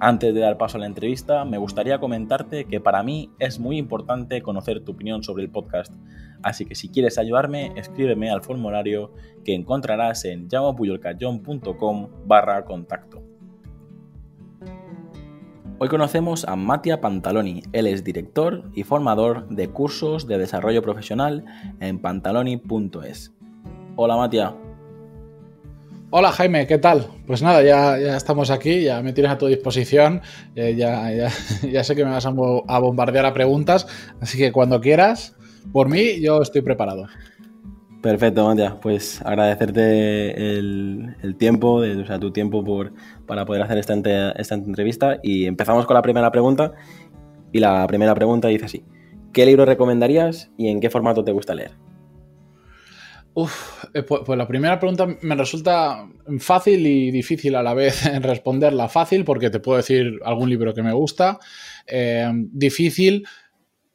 Antes de dar paso a la entrevista, me gustaría comentarte que para mí es muy importante conocer tu opinión sobre el podcast, así que si quieres ayudarme, escríbeme al formulario que encontrarás en llamapuyolcayón.com barra contacto. Hoy conocemos a Matia Pantaloni. Él es director y formador de cursos de desarrollo profesional en pantaloni.es. Hola Matia. Hola Jaime, ¿qué tal? Pues nada, ya, ya estamos aquí, ya me tienes a tu disposición, eh, ya, ya, sé que me vas a, bombardear a preguntas, así que cuando quieras, por mí yo estoy preparado. Perfecto, Matías, pues agradecerte el, tiempo, de, o sea, tu tiempo por, para poder hacer esta, esta entrevista y empezamos con la primera pregunta y la primera pregunta dice así, ¿qué libro recomendarías y en qué formato te gusta leer? Eh, pues, pues, la primera pregunta me resulta fácil y difícil a la vez responderla. Fácil porque te puedo decir algún libro que me gusta. Eh, difícil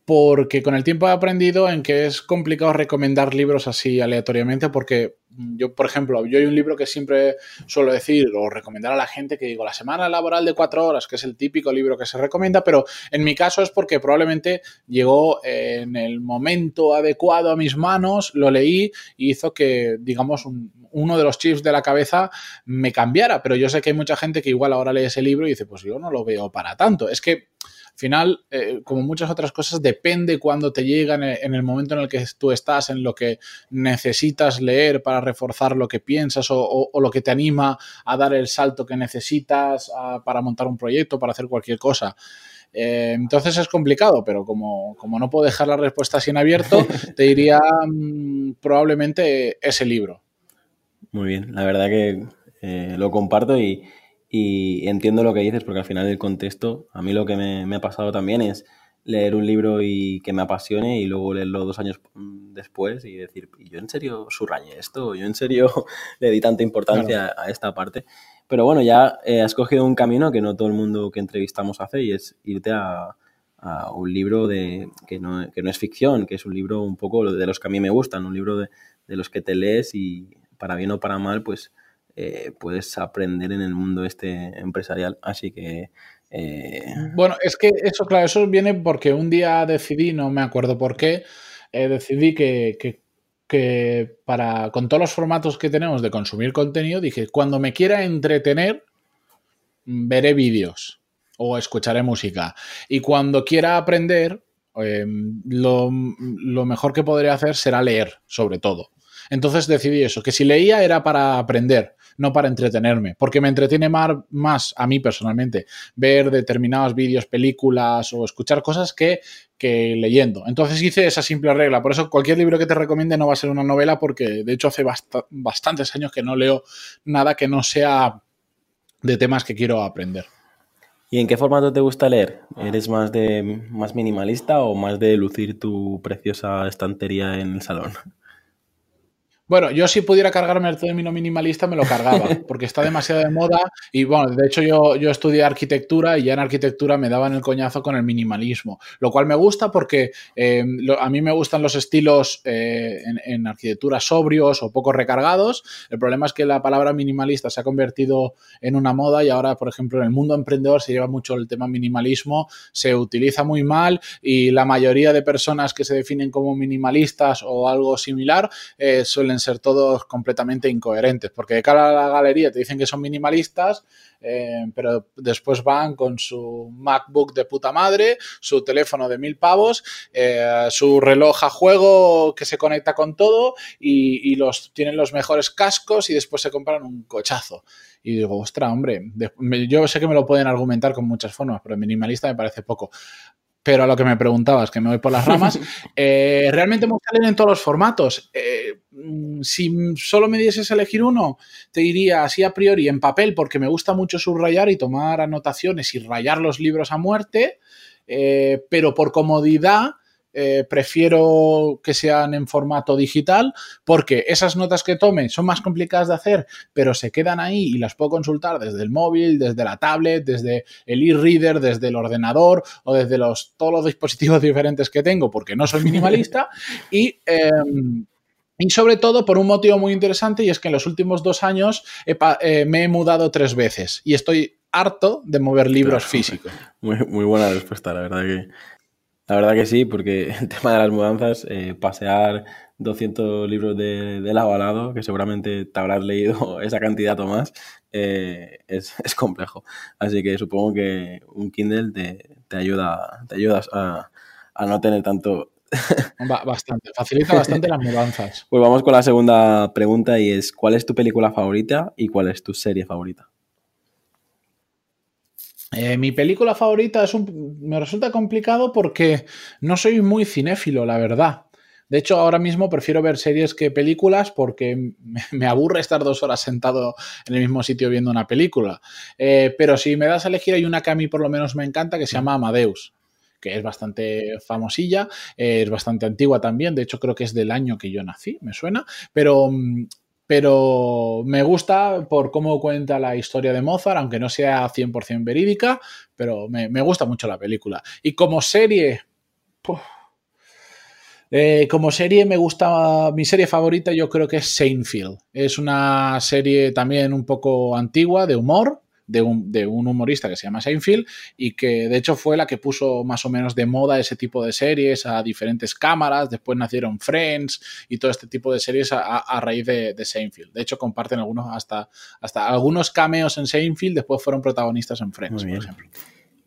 porque con el tiempo he aprendido en que es complicado recomendar libros así aleatoriamente porque yo, por ejemplo, yo hay un libro que siempre suelo decir o recomendar a la gente que digo la semana laboral de cuatro horas, que es el típico libro que se recomienda, pero en mi caso es porque probablemente llegó en el momento adecuado a mis manos, lo leí y hizo que, digamos, uno de los chips de la cabeza me cambiara, pero yo sé que hay mucha gente que igual ahora lee ese libro y dice, pues yo no lo veo para tanto. Es que al final, eh, como muchas otras cosas, depende cuando te llegan en el momento en el que tú estás, en lo que necesitas leer para reforzar lo que piensas o, lo que te anima a dar el salto que necesitas para montar un proyecto, para hacer cualquier cosa. Eh, entonces es complicado, pero como, no puedo dejar la respuesta en abierto, te diría mm, probablemente ese libro. Muy bien, la verdad que eh, lo comparto y, y entiendo lo que dices, porque al final del contexto, a mí lo que me, ha pasado también es leer un libro y que me apasione y luego leerlo dos años después y decir, yo en serio subrayé esto? ¿Yo en serio le di tanta importancia a esta parte? Pero bueno, ya eh, has cogido un camino que no todo el mundo que entrevistamos hace y es irte a, un libro de, que, no, que no es ficción, que es un libro un poco de los que a mí me gustan, un libro de, de los que te lees y para bien o para mal, pues eh, puedes aprender en el mundo este empresarial. Así que... Eh, bueno, es que eso, claro, eso viene porque un día decidí, no me acuerdo por qué, eh, decidí que, que, para, con todos los formatos que tenemos de consumir contenido, dije, cuando me quiera entretener, veré vídeos o escucharé música. Y cuando quiera aprender, lo, lo, mejor que podría hacer será leer, sobre todo. Entonces decidí eso, que si leía era para aprender, no para entretenerme, porque me entretiene más, a mí personalmente ver determinados vídeos, películas o escuchar cosas que, que leyendo. Entonces hice esa simple regla, por eso cualquier libro que te recomiende no va a ser una novela, porque de hecho hace bastantes años que no leo nada que no sea de temas que quiero aprender. ¿Y en qué formato te gusta leer? ¿Eres más de más minimalista o más de lucir tu preciosa estantería en el salón? Bueno, yo si pudiera cargarme el término minimalista me lo cargaba, porque está demasiado de moda y bueno, de hecho yo, yo estudié arquitectura y ya en arquitectura me daban el coñazo con el minimalismo, lo cual me gusta porque eh, a mí me gustan los estilos eh, en, arquitectura sobrios o poco recargados. El problema es que la palabra minimalista se ha convertido en una moda y ahora, por ejemplo, en el mundo emprendedor se lleva mucho el tema minimalismo, se utiliza muy mal y la mayoría de personas que se definen como minimalistas o algo similar eh, suelen ser todos completamente incoherentes, porque de cara a la galería te dicen que son minimalistas, eh, pero después van con su MacBook de puta madre, su teléfono de mil pavos, eh, su reloj a juego que se conecta con todo y, los tienen los mejores cascos y después se compran un cochazo. Y digo, ostra, hombre, yo sé que me lo pueden argumentar con muchas formas, pero minimalista me parece poco. Pero a lo que me preguntabas, que me voy por las ramas, eh, realmente me gusta leer en todos los formatos. Eh, si solo me dieses a elegir uno, te diría así a priori en papel, porque me gusta mucho subrayar y tomar anotaciones y rayar los libros a muerte, eh, pero por comodidad eh, prefiero que sean en formato digital porque esas notas que tome son más complicadas de hacer, pero se quedan ahí y las puedo consultar desde el móvil, desde la tablet, desde el e-reader, desde el ordenador o desde los, todos los dispositivos diferentes que tengo porque no soy minimalista y... Em, y sobre todo por un motivo muy interesante y es que en los últimos dos años eh, me he mudado tres veces y estoy harto de mover libros físicos. Muy, muy buena respuesta, la verdad que la verdad que sí, porque el tema de las mudanzas, eh, pasear 200 libros de, de, lado a lado, que seguramente te habrás leído esa cantidad o más, eh, es, es, complejo. Así que supongo que un Kindle te, te ayuda, te ayuda a, a no tener tanto... Bastante, facilita bastante las mudanzas. Pues vamos con la segunda pregunta y es, ¿cuál es tu película favorita y cuál es tu serie favorita? Eh, mi película favorita es un, me resulta complicado porque no soy muy cinéfilo, la verdad. De hecho, ahora mismo prefiero ver series que películas porque me aburre estar dos horas sentado en el mismo sitio viendo una película. Eh, pero si me das a elegir, hay una que a mí por lo menos me encanta que se llama Amadeus que es bastante famosilla, eh, es bastante antigua también, de hecho creo que es del año que yo nací, me suena, pero mm, pero me gusta por cómo cuenta la historia de Mozart, aunque no sea 100% verídica, pero me, gusta mucho la película. Y como serie, eh, como serie me gusta, mi serie favorita yo creo que es Seinfeld. Es una serie también un poco antigua, de humor, de un, humorista que se llama Seinfeld y que de hecho fue la que puso más o menos de moda ese tipo de series a diferentes cámaras, después nacieron Friends y todo este tipo de series a, raíz de, Seinfeld. De hecho comparten algunos hasta, hasta algunos cameos en Seinfeld, después fueron protagonistas en Friends, por ejemplo.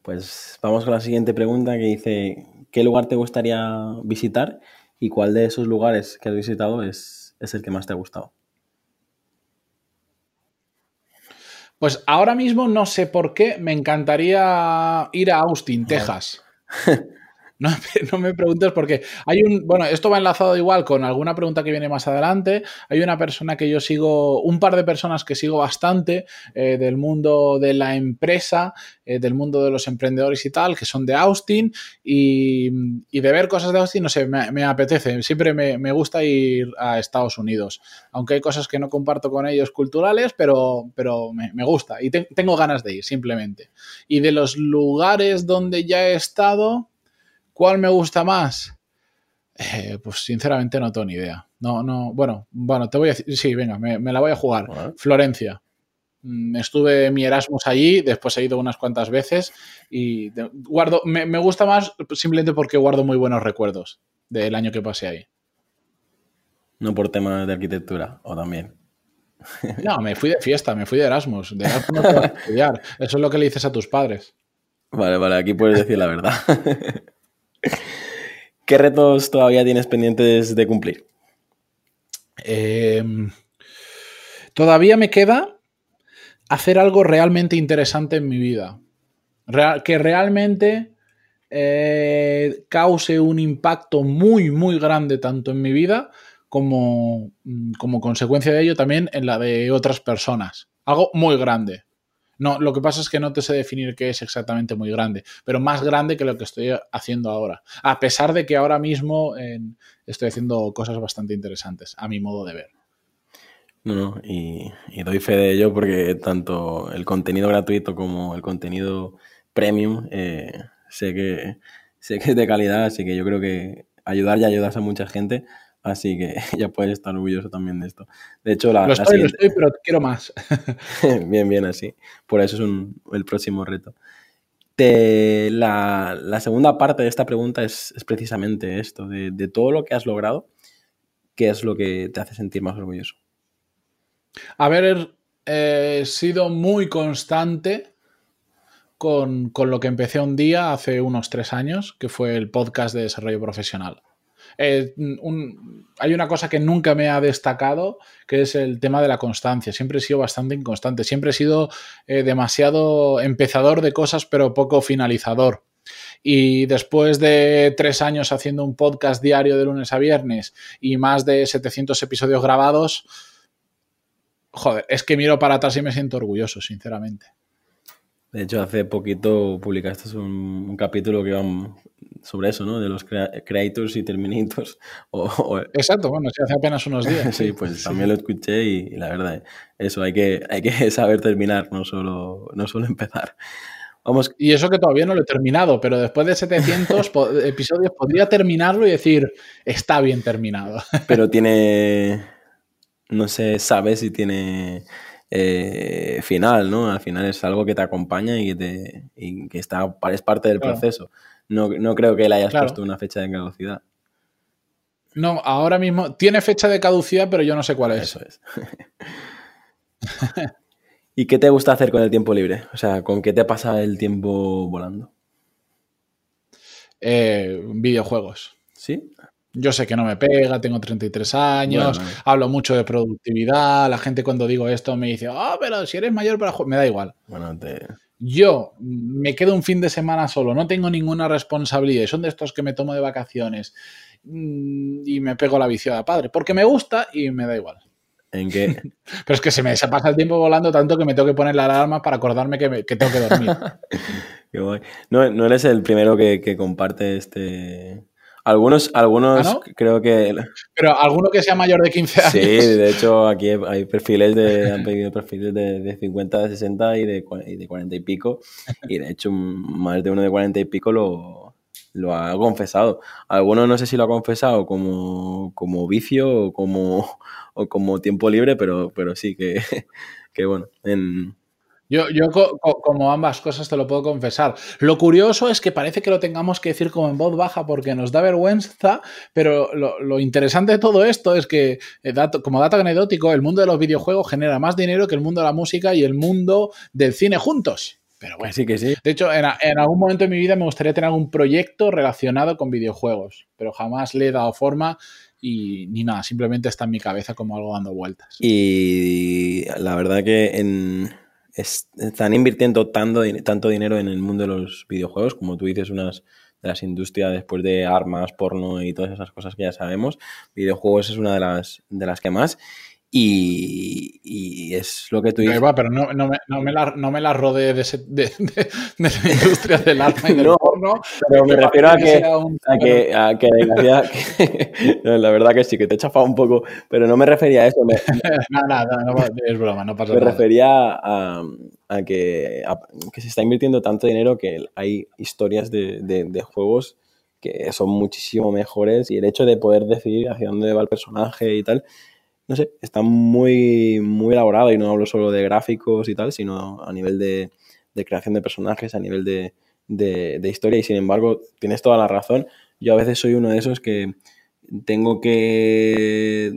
Pues vamos con la siguiente pregunta que dice, ¿qué lugar te gustaría visitar y cuál de esos lugares que has visitado es, es el que más te ha gustado? Pues ahora mismo no sé por qué me encantaría ir a Austin, Texas. No, me preguntes porque hay un, bueno, esto va enlazado igual con alguna pregunta que viene más adelante. Hay una persona que yo sigo, un par de personas que sigo bastante eh, del mundo de la empresa, eh, del mundo de los emprendedores y tal, que son de Austin y, de ver cosas de Austin, no sé, me, apetece. Siempre me, gusta ir a Estados Unidos, aunque hay cosas que no comparto con ellos culturales, pero, pero me gusta y tengo ganas de ir, simplemente. Y de los lugares donde ya he estado ¿Cuál me gusta más? Eh, pues sinceramente no tengo ni idea. No, no, bueno, bueno, te voy a decir, sí, venga, me, la voy a jugar. Florencia. Mm, estuve mi Erasmus allí, después he ido unas cuantas veces y guardo, me, gusta más simplemente porque guardo muy buenos recuerdos del año que pasé ahí. No por temas de arquitectura, o también. No, me fui de fiesta, me fui de Erasmus. De Erasmus no estudiar. Eso es lo que le dices a tus padres. Vale, vale, aquí puedes decir la verdad. ¿Qué retos todavía tienes pendientes de cumplir? Em, todavía me queda hacer algo realmente interesante en mi vida. que realmente eh, cause un impacto muy, muy grande tanto en mi vida como, mm, como consecuencia de ello también en la de otras personas. Algo muy grande. No, lo que pasa es que no te sé definir qué es exactamente muy grande, pero más grande que lo que estoy haciendo ahora. A pesar de que ahora mismo estoy haciendo cosas bastante interesantes, a mi modo de ver. No, no, y, doy fe de ello porque tanto el contenido gratuito como el contenido premium eh, sé, que, sé que es de calidad, así que yo creo que ayudar y ayudas a mucha gente Así que ya puedes estar orgulloso también de esto. De hecho, la. Lo estoy, lo estoy, pero quiero más. bien, bien, así. Por eso es el próximo reto. la, segunda parte de esta pregunta es, precisamente esto: de, todo lo que has logrado, ¿qué es lo que te hace sentir más orgulloso? Haber eh, sido muy constante con, con lo que empecé un día hace unos tres años, que fue el podcast de desarrollo profesional. Eh, hay una cosa que nunca me ha destacado, que es el tema de la constancia. Siempre he sido bastante inconstante, siempre he sido eh, demasiado empezador de cosas, pero poco finalizador. Y después de tres años haciendo un podcast diario de lunes a viernes y más de 700 episodios grabados, joder, es que miro para atrás y me siento orgulloso, sinceramente. De hecho, hace poquito publicaste un, un capítulo que iba sobre eso, ¿no? De los creators y terminators. Exacto, bueno, hace apenas unos días. sí, pues también lo escuché y, la verdad, eso, hay que, hay que saber terminar, no solo, no solo empezar. Vamos. Y eso que todavía no lo he terminado, pero después de 700 episodios podría terminarlo y decir, está bien terminado. pero tiene, no sé, sabes si tiene eh, final, ¿no? Al final es algo que te acompaña y que, te, y que está, es parte del proceso. No, no, creo que le hayas puesto una fecha de caducidad. No, ahora mismo tiene fecha de caducidad, pero yo no sé cuál es. Eso es. ¿Y qué te gusta hacer con el tiempo libre? O sea, ¿con qué te pasa el tiempo volando? Eh, videojuegos. ¿Sí? Yo sé que no me pega, tengo 33 años, hablo mucho de productividad, la gente cuando digo esto me dice, ah, pero si eres mayor para jugar, me da igual. Bueno, Yo me quedo un fin de semana solo, no tengo ninguna responsabilidad, son de estos que me tomo de vacaciones mm, y me pego la viciada padre, porque me gusta y me da igual. ¿En qué? Pero es que se me pasa el tiempo volando tanto que me tengo que poner la alarma para acordarme que, tengo que dormir. qué. No, no eres el primero que, que comparte este, algunos, algunos ¿Ah, creo que. Pero alguno que sea mayor de 15 años. Sí, de hecho, aquí hay perfiles de. Han pedido perfiles de, de 50, de 60 y de, y de 40 y pico. Y de hecho, más de uno de 40 y pico lo, lo ha confesado. Algunos no sé si lo ha confesado como, como vicio o como, o como tiempo libre, pero, pero sí que, que bueno, en, yo, yo como ambas cosas te lo puedo confesar. Lo curioso es que parece que lo tengamos que decir como en voz baja porque nos da vergüenza, pero lo, interesante de todo esto es que, eh, como dato anecdótico, el mundo de los videojuegos genera más dinero que el mundo de la música y el mundo del cine juntos. Pero bueno, sí que sí. De hecho, en, en, algún momento de mi vida me gustaría tener algún proyecto relacionado con videojuegos, pero jamás le he dado forma y ni nada, simplemente está en mi cabeza como algo dando vueltas. Y la verdad que en están invirtiendo tanto, tanto dinero en el mundo de los videojuegos, como tú dices, unas de las industrias después de armas, porno y todas esas cosas que ya sabemos. Videojuegos es una de las, de las que más. Y, es lo que tú dices. pero no, no, me, no, me, la, no me la rodee de, de, de, la industria del arma y del Pero me refiero a que, a que, a que, la verdad que sí, que te he chafado un poco, pero no me refería a eso. no, no, no, es broma, no pasa nada. Me refería a, a que, que se está invirtiendo tanto dinero que hay historias de, de juegos que son muchísimo mejores y el hecho de poder decidir hacia dónde va el personaje y tal no sé, está muy, muy elaborado y no hablo solo de gráficos y tal, sino a nivel de, creación de personajes, a nivel de, de, historia y sin embargo tienes toda la razón. Yo a veces soy uno de esos que tengo que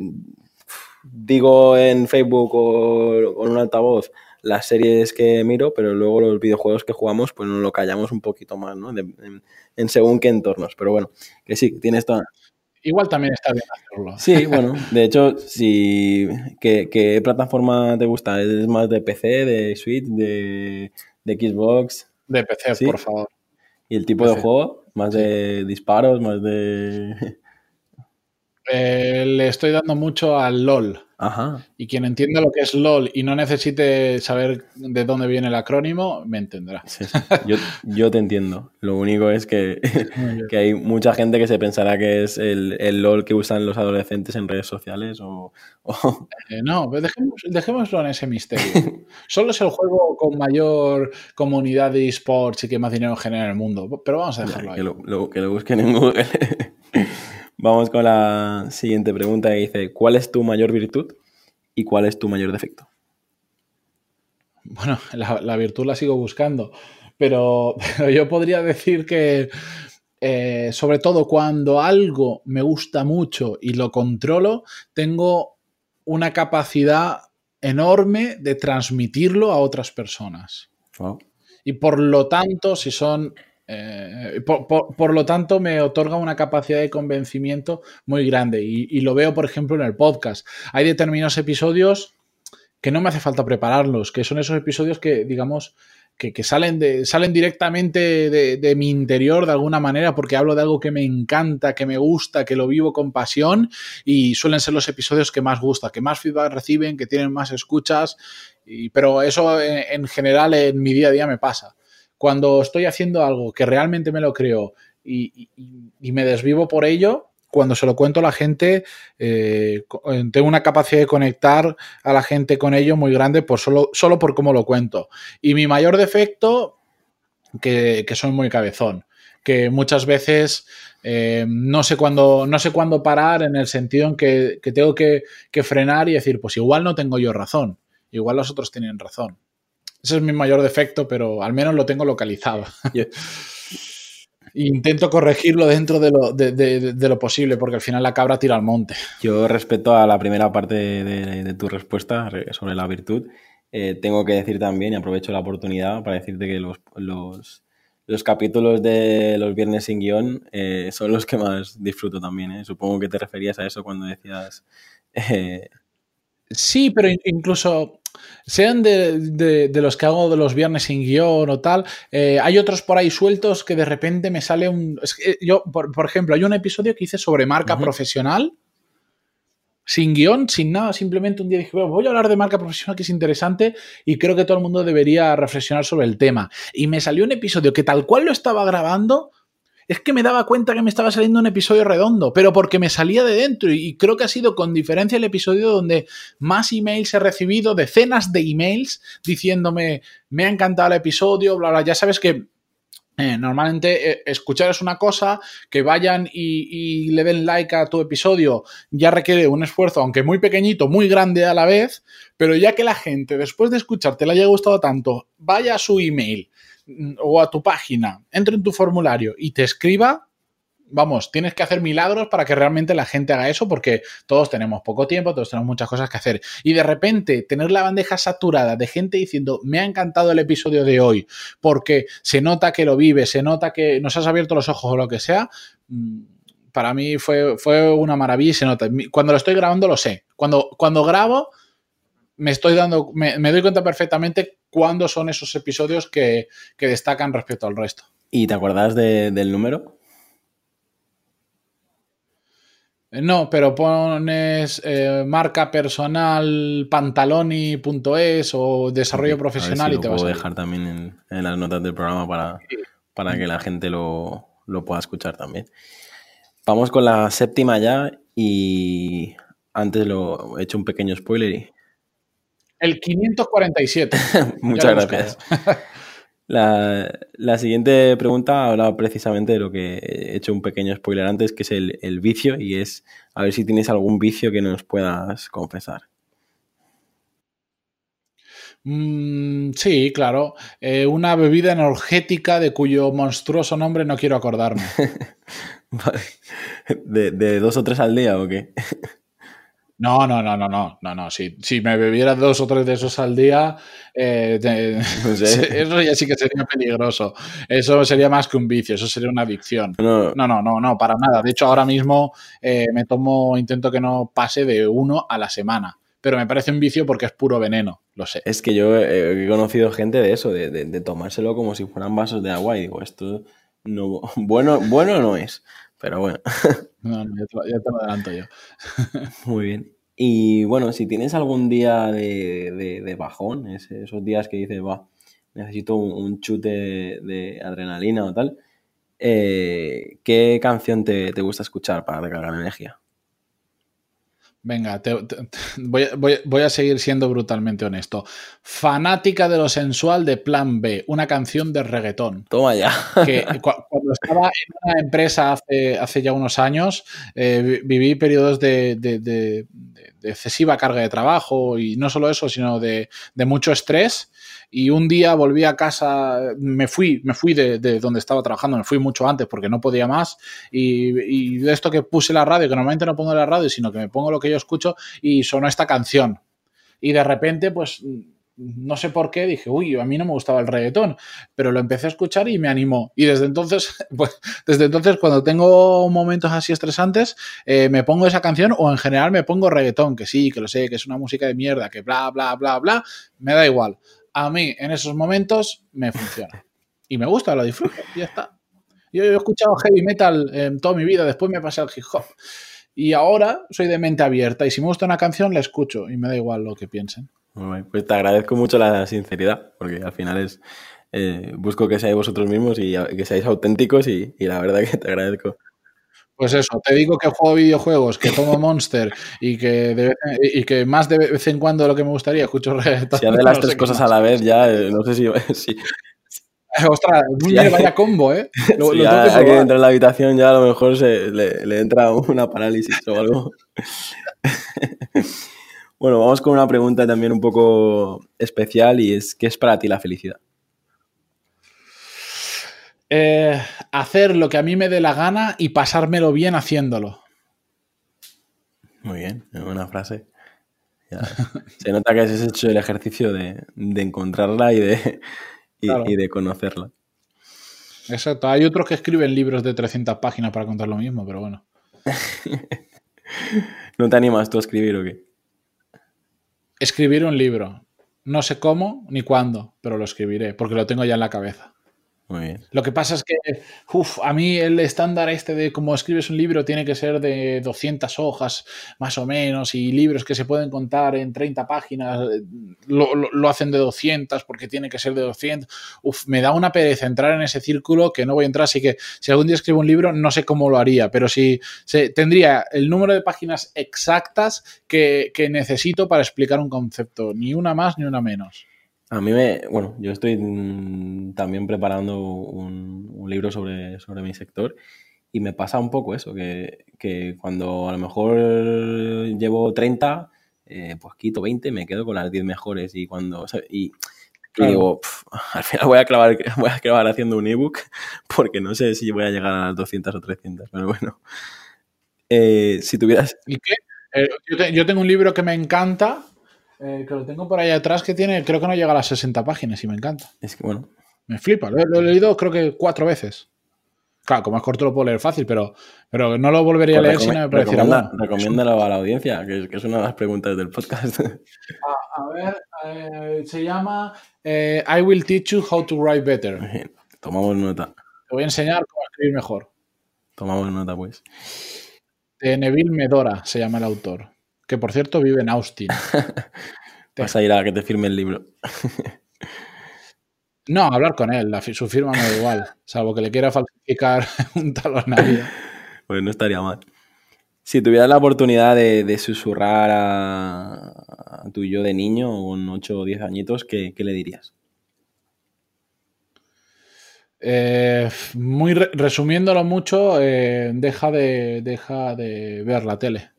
digo en Facebook o con un altavoz las series que miro, pero luego los videojuegos que jugamos pues nos lo callamos un poquito más, ¿no? en, en, según qué entornos. Pero bueno, que sí, tienes toda, Igual también está bien hacerlo. Sí, bueno, de hecho, si, ¿qué, plataforma te gusta? ¿Es más de PC, de Switch, de, Xbox? De PC, por favor. ¿Y el tipo de juego? ¿Más de disparos? ¿Más de...? Eh, le estoy dando mucho al LOL. Ajá. Y quien entienda lo que es LOL y no necesite saber de dónde viene el acrónimo, me entenderá. Yo, te entiendo. Lo único es que, que, hay mucha gente que se pensará que es el, el, LOL que usan los adolescentes en redes sociales o... Eh, no, dejemos, dejémoslo en ese misterio. Solo es el juego con mayor comunidad de esports y que más dinero genera en el mundo. Pero vamos a dejarlo ahí. Que lo, que lo busquen en Google. Vamos con la siguiente pregunta que dice, ¿cuál es tu mayor virtud y cuál es tu mayor defecto? Bueno, la, virtud la sigo buscando, pero, yo podría decir que eh, sobre todo cuando algo me gusta mucho y lo controlo, tengo una capacidad enorme de transmitirlo a otras personas. Y por lo tanto, si son eh, por, lo tanto, me otorga una capacidad de convencimiento muy grande y, lo veo, por ejemplo, en el podcast. Hay determinados episodios que no me hace falta prepararlos, que son esos episodios que, digamos, que, salen, de, salen directamente de, mi interior de alguna manera porque hablo de algo que me encanta, que me gusta, que lo vivo con pasión y suelen ser los episodios que más gusta, que más feedback reciben, que tienen más escuchas, pero eso en, general en mi día a día me pasa. Cuando estoy haciendo algo que realmente me lo creo y, me desvivo por ello, cuando se lo cuento a la gente, eh, eh, tengo una capacidad de conectar a la gente con ello muy grande por solo, solo por cómo lo cuento. Y mi mayor defecto, que, soy muy cabezón, que muchas veces eh, no, sé cuándo, no sé cuándo parar en el sentido en que, tengo que, que, frenar y decir, pues igual no tengo yo razón, igual los otros tienen razón. Ese es mi mayor defecto, pero al menos lo tengo localizado. Intento corregirlo dentro de lo, de, lo, posible, porque al final la cabra tira al monte. Yo respecto a la primera parte de, tu respuesta sobre la virtud, eh, tengo que decir también, y aprovecho la oportunidad para decirte que los, los, los capítulos de los viernes sin guion eh, son los que más disfruto también. ¿eh? Supongo que te referías a eso cuando decías... Sí, pero incluso sean de, los que hago de los viernes sin guion o tal, eh, hay otros por ahí sueltos que de repente me sale un... yo, por, ejemplo, hay un episodio que hice sobre marca profesional, sin guion, sin nada, simplemente un día dije, voy a hablar de marca profesional que es interesante y creo que todo el mundo debería reflexionar sobre el tema. Y me salió un episodio que tal cual lo estaba grabando, es que me daba cuenta que me estaba saliendo un episodio redondo, pero porque me salía de dentro y creo que ha sido con diferencia el episodio donde más emails he recibido, decenas de emails diciéndome, me ha encantado el episodio, bla, bla, ya sabes que eh, normalmente eh, escuchar es una cosa, que vayan y, y, le den like a tu episodio ya requiere un esfuerzo, aunque muy pequeñito, muy grande a la vez, pero ya que la gente después de escucharte le haya gustado tanto, vaya a su email, o a tu página, entre en tu formulario y te escriba, vamos, tienes que hacer milagros para que realmente la gente haga eso porque todos tenemos poco tiempo, todos tenemos muchas cosas que hacer. Y de repente tener la bandeja saturada de gente diciendo, me ha encantado el episodio de hoy porque se nota que lo vive, se nota que nos has abierto los ojos o lo que sea. Mm, para mí fue, fue una maravilla y se nota. Cuando lo estoy grabando lo sé. Cuando, cuando grabo me estoy dando, me, doy cuenta perfectamente cuándo son esos episodios que, destacan respecto al resto. ¿Y te acuerdas del número? Eh, no, pero pones eh, marca personal pantaloni.es o desarrollo profesional y te vas a. puedo dejar también en, las notas del programa para, para que la gente lo, lo, pueda escuchar también. Vamos con la séptima ya y antes lo he hecho un pequeño spoiler y el 547. Muchas gracias. La, siguiente pregunta habla precisamente de lo que he hecho un pequeño spoiler antes, que es el, vicio, y es a ver si tienes algún vicio que nos puedas confesar. Mm, sí, claro. Eh, una bebida energética de cuyo monstruoso nombre no quiero acordarme. ¿De, ¿De, dos o tres al día o qué? No, no, no, no, no, no, no. Si, si me bebiera dos o tres de esos al día, eh, eso ya sí que sería peligroso. Eso sería más que un vicio, eso sería una adicción. No, no, no, no, para nada. De hecho, ahora mismo eh, me tomo, intento que no pase de uno a la semana. Pero me parece un vicio porque es puro veneno, lo sé. Es que yo he conocido gente de eso, de, de, tomárselo como si fueran vasos de agua y digo, esto no, bueno, bueno no es. Pero bueno. No, ya, te, lo adelanto yo. Muy bien. Y bueno, si tienes algún día de, bajón, esos días que dices, va, necesito un, chute de, adrenalina o tal, eh, ¿qué canción te, te gusta escuchar para recargar energía? Venga, voy, a seguir siendo brutalmente honesto. Fanática de lo sensual de Plan B, una canción de reggaetón. Toma ya. Que cuando estaba en una empresa hace, hace ya unos años, eh, viví periodos de, excesiva carga de trabajo y no solo eso, sino de, mucho estrés y un día volví a casa, me fui, me fui de, donde estaba trabajando, me fui mucho antes porque no podía más y, de esto que puse la radio, que normalmente no pongo la radio, sino que me pongo lo que yo escucho y sonó esta canción. Y de repente, pues no sé por qué, dije, uy, a mí no me gustaba el reggaetón, pero lo empecé a escuchar y me animó. Y desde entonces, pues, desde entonces, cuando tengo momentos así estresantes, eh, me pongo esa canción o en general me pongo reggaetón, que sí, que lo sé, que es una música de mierda, que bla, bla, bla, bla, me da igual a mí en esos momentos me funciona. Y me gusta, lo disfruto, y ya está. Yo, he escuchado heavy metal en toda mi vida, después me pasé al hip hop. Y ahora soy de mente abierta y si me gusta una canción la escucho y me da igual lo que piensen. Pues te agradezco mucho la sinceridad, porque al final es eh, busco que seáis vosotros mismos y que seáis auténticos y, la verdad que te agradezco. Pues eso, te digo que juego videojuegos, que tomo Monster y que, y que más de vez en cuando lo que me gustaría escucho Si haces las tres cosas a la vez ya, eh, no sé si... si Ostras, vaya combo, ¿eh? Lo, si hay que entrar en la habitación ya a lo mejor se, le, le entra una parálisis o algo. bueno, vamos con una pregunta también un poco especial y es, ¿qué es para ti la felicidad? Eh, hacer lo que a mí me dé la gana y pasármelo bien haciéndolo. Muy bien, es buena frase. Se nota que has hecho el ejercicio de, encontrarla y de, y, de conocerla. Exacto. Hay otros que escriben libros de 300 páginas para contar lo mismo, pero bueno. ¿No te animas tú a escribir o qué? Escribir un libro. No sé cómo ni cuándo, pero lo escribiré, porque lo tengo ya en la cabeza. Lo que pasa es que, uff, a mí el estándar este de cómo escribes un libro tiene que ser de 200 hojas, más o menos, y libros que se pueden contar en 30 páginas lo, hacen de 200 porque tiene que ser de 200. Uf, me da una pereza entrar en ese círculo que no voy a entrar, así que si algún día escribo un libro, no sé cómo lo haría, pero sí se, tendría el número de páginas exactas que necesito para explicar un concepto, ni una más ni una menos. A mí me, bueno, yo estoy mm, también preparando un, libro sobre, sobre, mi sector y me pasa un poco eso, que, que cuando a lo mejor llevo 30, eh, pues quito 20, me quedo con las 10 mejores y cuando, y, digo, al final voy a, clavar, voy a acabar haciendo un ebook porque no sé si voy a llegar a las 200 o 300, pero bueno. Eh, si tuvieras... ¿Y qué? Eh, yo, yo tengo un libro que me encanta, eh, que lo tengo por ahí atrás, que tiene, creo que no llega a las 60 páginas y me encanta. Es que bueno. Me flipa, lo, he leído creo que cuatro veces. Claro, como es corto lo puedo leer fácil, pero, pero no lo volvería a pues leer si no me pareciera bueno. Recomiéndalo a la audiencia, que, es una de las preguntas del podcast. Ah, a, ver, eh, se llama eh, I will teach you how to write better. Tomamos nota. Te voy a enseñar cómo escribir mejor. Tomamos nota, pues. De Neville Medora se llama el autor que por cierto vive en Austin. Vas a ir a que te firme el libro. no, hablar con él, su firma me da igual, salvo que le quiera falsificar un talonario. Pues no estaría mal. Si tuvieras la oportunidad de, susurrar a, tu yo de niño con 8 o 10 añitos, ¿qué, le dirías? Eh, muy resumiéndolo mucho, eh, deja, de, deja de ver la tele.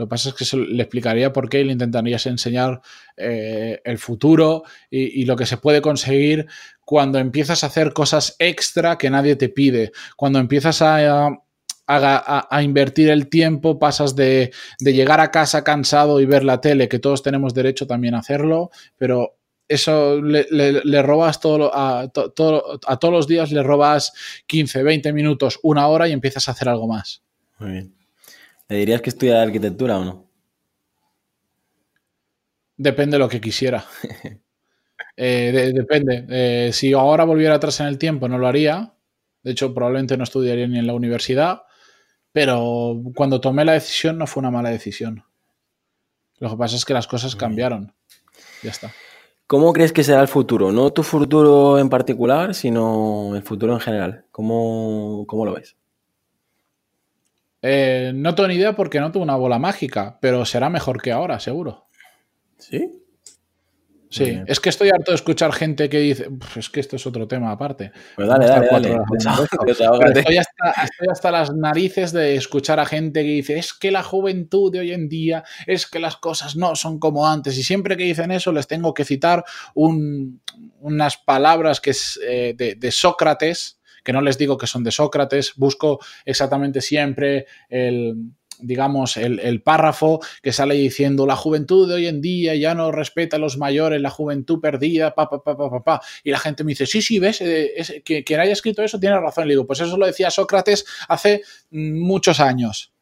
Lo que pasa es que se le explicaría por qué y le intentarías enseñar eh, el futuro y, lo que se puede conseguir cuando empiezas a hacer cosas extra que nadie te pide, cuando empiezas a, a, invertir el tiempo, pasas de, llegar a casa cansado y ver la tele, que todos tenemos derecho también a hacerlo, pero eso le, robas todo, a, a todos los días, le robas 15, 20 minutos, una hora y empiezas a hacer algo más. Muy bien. ¿Le dirías que estudia arquitectura o no? Depende de lo que quisiera. Eh, depende. Eh, si ahora volviera atrás en el tiempo, no lo haría. De hecho, probablemente no estudiaría ni en la universidad. Pero cuando tomé la decisión, no fue una mala decisión. Lo que pasa es que las cosas cambiaron. Ya está. ¿Cómo crees que será el futuro? No tu futuro en particular, sino el futuro en general. ¿Cómo, cómo lo ves? Eh, no tengo ni idea porque no tengo una bola mágica, pero será mejor que ahora, seguro. ¿Sí? Sí, es que estoy harto de escuchar gente que dice, es que esto es otro tema aparte. Pues dale, dale, dale. Estoy, hasta, las narices de escuchar a gente que dice, es que la juventud de hoy en día, es que las cosas no son como antes. Y siempre que dicen eso les tengo que citar unas palabras que es eh, de Sócrates, que no les digo que son de Sócrates, busco exactamente siempre el digamos, el, párrafo que sale diciendo la juventud de hoy en día ya no respeta a los mayores, la juventud perdida, pa, pa, pa, pa, pa, Y la gente me dice, sí, sí, ves, eh, que quien haya escrito eso tiene razón. Le digo, pues eso lo decía Sócrates hace muchos años.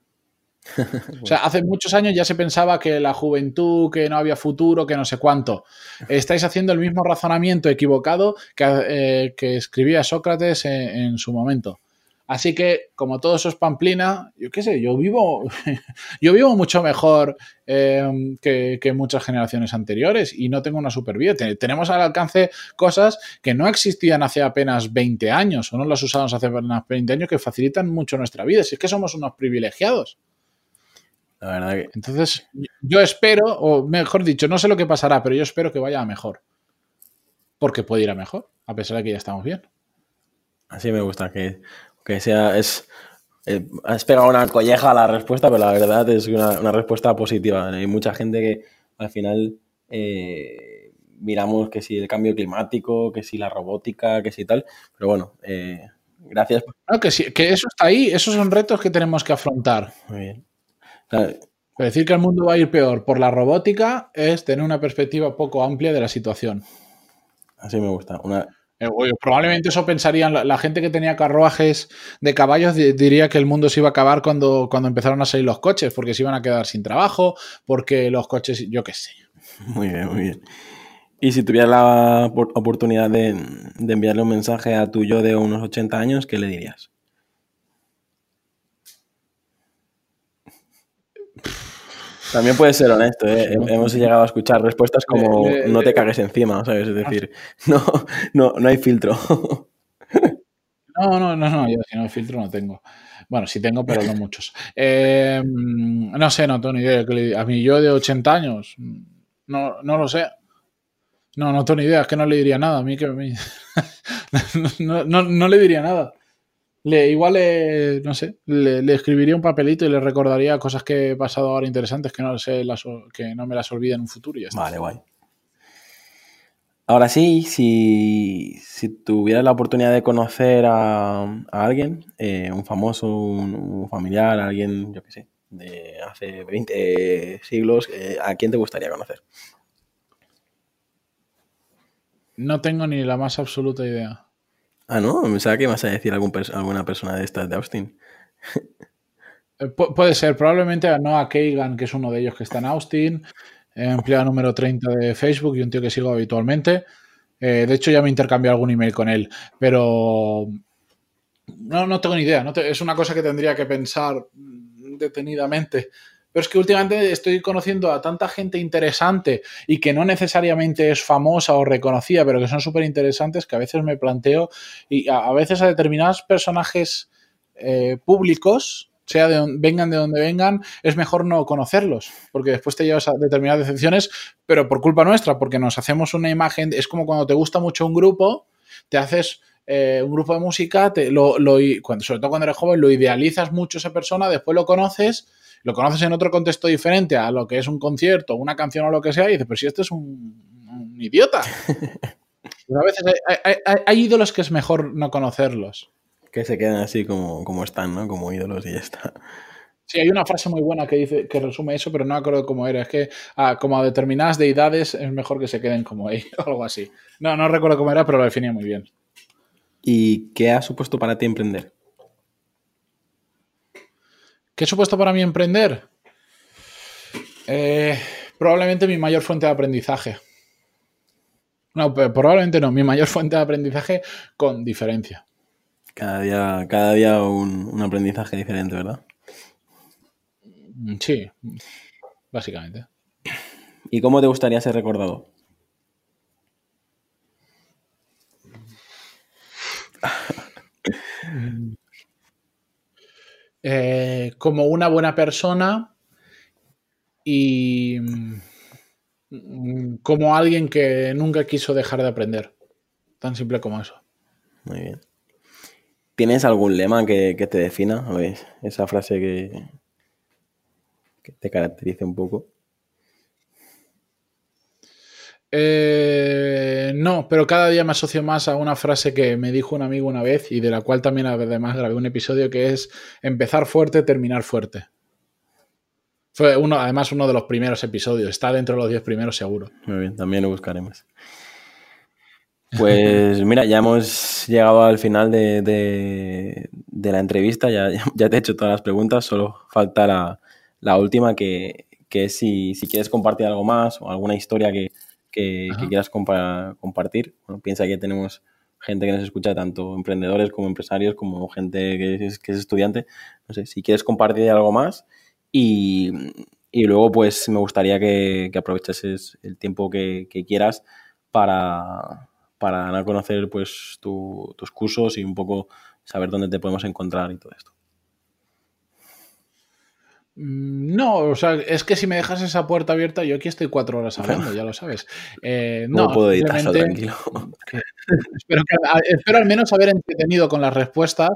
o sea, hace muchos años ya se pensaba que la juventud, que no había futuro, que no sé cuánto. Estáis haciendo el mismo razonamiento equivocado que, eh, escribía Sócrates en, su momento. Así que, como todo eso es pamplina, yo qué sé, yo vivo, yo vivo mucho mejor em, que, muchas generaciones anteriores y no tengo una super vida. Tenemos al alcance cosas que no existían hace apenas 20 años o no las usamos hace apenas 20 años que facilitan mucho nuestra vida. Si es que somos unos privilegiados. La verdad que... Entonces, yo espero, o mejor dicho, no sé lo que pasará, pero yo espero que vaya a mejor. Porque puede ir a mejor, a pesar de que ya estamos bien. Así me gusta que que sea, es, eh, has pegado una colleja a la respuesta, pero la verdad es una, respuesta positiva. Hay mucha gente que al final eh, miramos que si el cambio climático, que si la robótica, que si tal, pero bueno, eh, gracias. que, sí, que eso está ahí, esos son retos que tenemos que afrontar. Muy bien. Decir que el mundo va a ir peor por la robótica es tener una perspectiva poco amplia de la situación. Así me gusta. Una, eh, probablemente eso pensarían la, gente que tenía carruajes de caballos diría que el mundo se iba a acabar cuando, cuando empezaron a salir los coches, porque se iban a quedar sin trabajo, porque los coches, yo qué sé. Muy bien, muy bien. Y si tuvieras la oportunidad de, de enviarle un mensaje a tu yo de unos 80 años, ¿qué le dirías? También puede ser honesto, ¿eh? hemos llegado a escuchar respuestas como no te cagues encima, ¿sabes? Es decir, no, no, no hay filtro. No, no, no, no, yo si no hay filtro no tengo. Bueno, sí tengo, pero no muchos. Eh, no sé, no tengo ni idea. A mí yo de 80 años, no, no lo sé. No, no tengo ni idea, es que no le diría nada. A mí que... no, no, no le diría nada. Le, igual, le, no sé, le, escribiría un papelito y le recordaría cosas que he pasado ahora interesantes que no, sé las, que no me las olvide en un futuro. Y ya Vale, guay. Ahora sí, si, si tuvieras la oportunidad de conocer a, alguien, eh, un famoso, un, familiar, alguien, yo qué sé, de hace 20 siglos, eh, ¿a quién te gustaría conocer? No tengo ni la más absoluta idea. Ah, no, pensaba que vas a decir algún alguna persona de estas de Austin. Eh, puede ser, probablemente a Noah Kagan, que es uno de ellos que está en Austin, empleado número 30 de Facebook y un tío que sigo habitualmente. Eh, de hecho, ya me intercambié algún email con él, pero no, no tengo ni idea. No es una cosa que tendría que pensar detenidamente. Pero es que últimamente estoy conociendo a tanta gente interesante y que no necesariamente es famosa o reconocida, pero que son súper interesantes, que a veces me planteo y a, veces a determinados personajes eh, públicos, sea de vengan de donde vengan, es mejor no conocerlos, porque después te llevas a determinadas decepciones, pero por culpa nuestra, porque nos hacemos una imagen, es como cuando te gusta mucho un grupo, te haces eh, un grupo de música, te, lo, cuando, sobre todo cuando eres joven, lo idealizas mucho esa persona, después lo conoces lo conoces en otro contexto diferente a lo que es un concierto, una canción o lo que sea, y dices, pero si este es un, idiota. a veces hay, ídolos que es mejor no conocerlos. Que se quedan así como, como están, ¿no? Como ídolos y ya está. Sí, hay una frase muy buena que dice que resume eso, pero no me acuerdo cómo era. Es que como a determinadas deidades es mejor que se queden como ellos o algo así. No, no recuerdo cómo era, pero lo definía muy bien. ¿Y qué ha supuesto para ti emprender? ¿Qué he supuesto para mí emprender? Eh, probablemente mi mayor fuente de aprendizaje. No, probablemente no, mi mayor fuente de aprendizaje con diferencia. Cada día, cada día un, aprendizaje diferente, ¿verdad? Mm, sí, básicamente. ¿Y cómo te gustaría ser recordado? Eh, como una buena persona y mm, como alguien que nunca quiso dejar de aprender. Tan simple como eso. Muy bien. ¿Tienes algún lema que, te defina? esa frase que, que te caracterice un poco. Eh, no, pero cada día me asocio más a una frase que me dijo un amigo una vez y de la cual también además grabé un episodio que es empezar fuerte, terminar fuerte. Fue uno, además uno de los primeros episodios, está dentro de los 10 primeros seguro. Muy bien, también lo buscaremos. Pues mira, ya hemos llegado al final de, la entrevista, ya, ya, te he hecho todas las preguntas, solo falta la última que, es si, quieres compartir algo más o alguna historia que, quieras compartir. piensa que tenemos gente que nos escucha, tanto emprendedores como empresarios, como gente que es, que es estudiante. No sé, si quieres compartir algo más y, luego pues me gustaría que, que aprovechases el tiempo que, quieras para, para dar a conocer pues tus cursos y un poco saber dónde te podemos encontrar y todo esto. Mm, no, o sea, es que si me dejas esa puerta abierta, yo aquí estoy cuatro horas hablando, ya lo sabes. Eh, no, puedo editar tranquilo. espero, al menos haber entretenido con las respuestas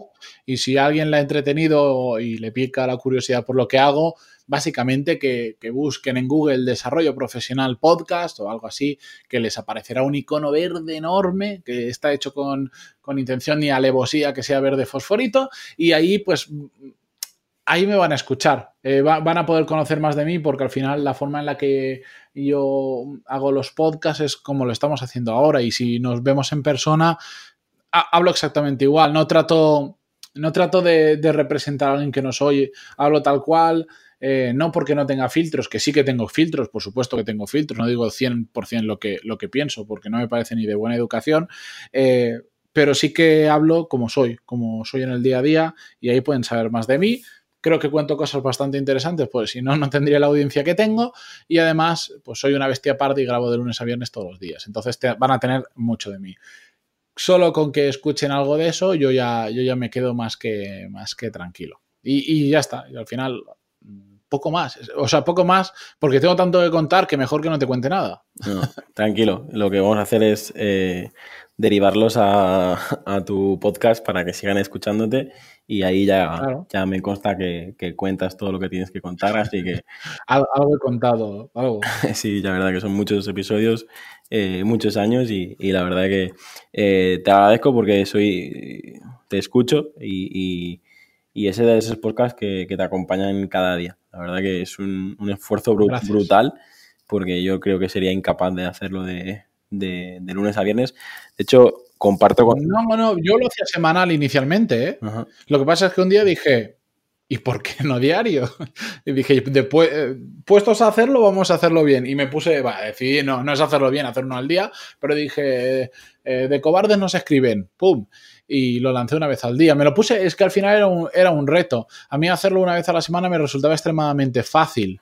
y si alguien la ha entretenido y le pica la curiosidad por lo que hago, básicamente que, busquen en Google Desarrollo Profesional Podcast o algo así, que les aparecerá un icono verde enorme que está hecho con, con intención y alevosía que sea verde fosforito y ahí pues ahí me van a escuchar, eh, van a poder conocer más de mí porque al final la forma en la que yo hago los podcasts es como lo estamos haciendo ahora. Y si nos vemos en persona, hablo exactamente igual, no trato, no trato de, representar a alguien que no soy, hablo tal cual. Eh, no porque no tenga filtros, que sí que tengo filtros, por supuesto que tengo filtros, no digo 100% lo que, lo que pienso, porque no me parece ni de buena educación, eh, pero sí que hablo como soy, como soy en el día a día, y ahí pueden saber más de mí, Creo que cuento cosas bastante interesantes, pues si no, no tendría la audiencia que tengo. Y además, pues soy una bestia parda y grabo de lunes a viernes todos los días. Entonces van a tener mucho de mí. Solo con que escuchen algo de eso, yo ya, yo ya me quedo más que, más que tranquilo. Y, ya está. Y al final, poco más. O sea, poco más, porque tengo tanto que contar que mejor que no te cuente nada. tranquilo. Lo que vamos a hacer es eh, derivarlos a, a, tu podcast para que sigan escuchándote y ahí ya, ya me consta que, cuentas todo lo que tienes que contar, así que... algo he contado, algo. sí, la verdad que son muchos episodios, eh, muchos años y, la verdad que eh, te agradezco porque soy te escucho y, y, ese de esos podcasts que, te acompañan cada día. La verdad que es un, esfuerzo brutal porque yo creo que sería incapaz de hacerlo de, de, de lunes a viernes. De hecho, comparto con... No, no, yo lo hacía semanal inicialmente. ¿eh? Lo que pasa es que un día dije, ¿y por qué no diario? Y dije, después, eh, puestos a hacerlo, vamos a hacerlo bien. Y me puse, va, decidí, no, no es hacerlo bien, hacer uno al día, pero dije, eh, de cobardes no se escriben, ¡pum! Y lo lancé una vez al día. Me lo puse, es que al final era un, era un reto. A mí hacerlo una vez a la semana me resultaba extremadamente fácil.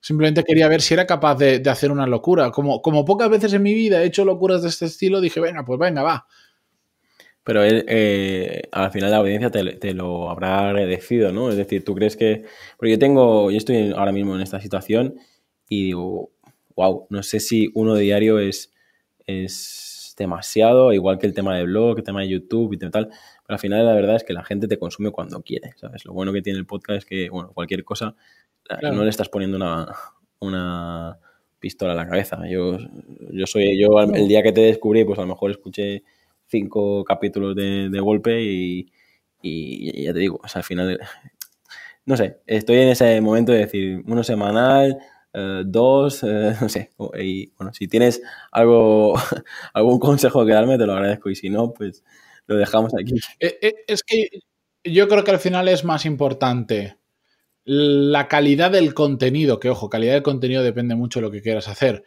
Simplemente quería ver si era capaz de, hacer una locura. Como, como pocas veces en mi vida he hecho locuras de este estilo, dije, venga, pues venga, va. Pero él, eh, al final la audiencia te, lo habrá agradecido, ¿no? Es decir, tú crees que... Porque yo tengo, yo estoy ahora mismo en esta situación y digo, wow, no sé si uno diario es, es demasiado, igual que el tema de blog, el tema de YouTube y tal. Pero al final la verdad es que la gente te consume cuando quiere, ¿sabes? Lo bueno que tiene el podcast es que, bueno, cualquier cosa no le estás poniendo una, pistola a la cabeza. Yo, yo soy, yo el día que te descubrí, pues a lo mejor escuché cinco capítulos de, golpe y, ya te digo, al final, no sé, estoy en ese momento de decir uno semanal, eh, dos, eh, no sé, y bueno, si tienes algo, algún consejo que darme, te lo agradezco y si no, pues lo dejamos aquí. Eh, es que yo creo que al final es más importante la calidad del contenido, que ojo, calidad del contenido depende mucho de lo que quieras hacer,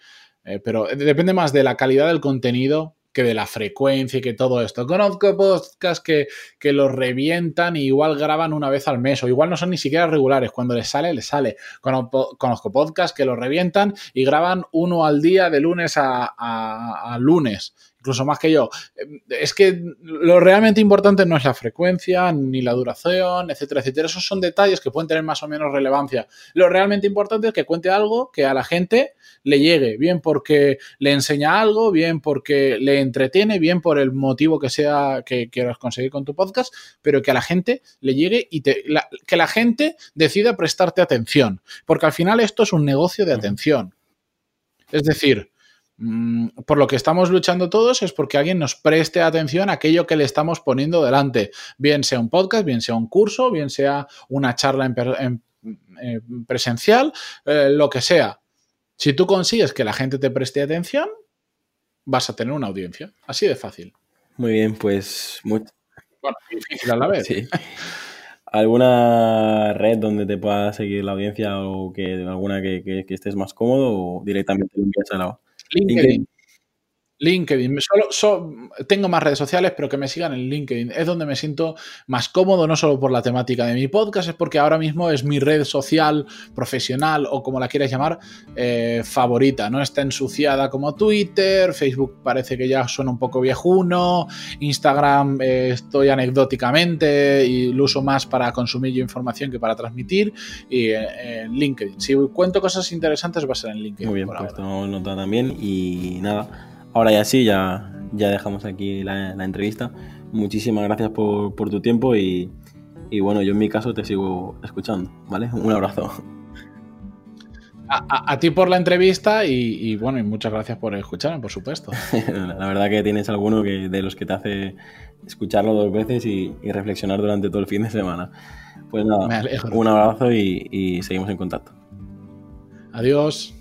pero depende más de la calidad del contenido que de la frecuencia y que todo esto. Conozco podcasts que, que los revientan y igual graban una vez al mes o igual no son ni siquiera regulares. Cuando les sale, les sale. Conozco podcasts que los revientan y graban uno al día de lunes a lunes incluso más que yo. Es que lo realmente importante no es la frecuencia, ni la duración, etcétera, etcétera. Esos son detalles que pueden tener más o menos relevancia. Lo realmente importante es que cuente algo que a la gente le llegue, bien porque le enseña algo, bien porque le entretiene, bien por el motivo que sea que quieras conseguir con tu podcast, pero que a la gente le llegue y que la gente decida prestarte atención. Porque al final esto es un negocio de atención. Es decir, por lo que estamos luchando todos es porque alguien nos preste atención a aquello que le estamos poniendo delante, bien sea un podcast, bien sea un curso, bien sea una charla en, eh, presencial, eh, lo que sea. Si tú consigues que la gente te preste atención, vas a tener una audiencia. Así de fácil. Muy bien, pues... Muy... Bueno, difícil a la vez. ¿Alguna red donde te pueda seguir la audiencia o que alguna que, estés más cómodo o directamente lo envías a la... LinkedIn. LinkedIn. Solo, tengo más redes sociales, pero que me sigan en LinkedIn. Es donde me siento más cómodo, no solo por la temática de mi podcast, es porque ahora mismo es mi red social, profesional o como la quieras llamar, eh, favorita. No está ensuciada como Twitter, Facebook parece que ya suena un poco viejuno, Instagram eh, estoy anecdóticamente y lo uso más para consumir yo información que para transmitir, y eh, LinkedIn. Si cuento cosas interesantes va a ser en LinkedIn. Muy bien, pues tomamos nota también y nada. Ahora ya sí, ya, ya dejamos aquí la, entrevista. Muchísimas gracias por, tu tiempo y, bueno, yo en mi caso te sigo escuchando, ¿vale? Un abrazo. A, ti por la entrevista y, bueno, y muchas gracias por escucharme, por supuesto. la verdad que tienes alguno que, de los que te hace escucharlo dos veces y, reflexionar durante todo el fin de semana. Pues nada, un abrazo y, y seguimos en contacto. Adiós.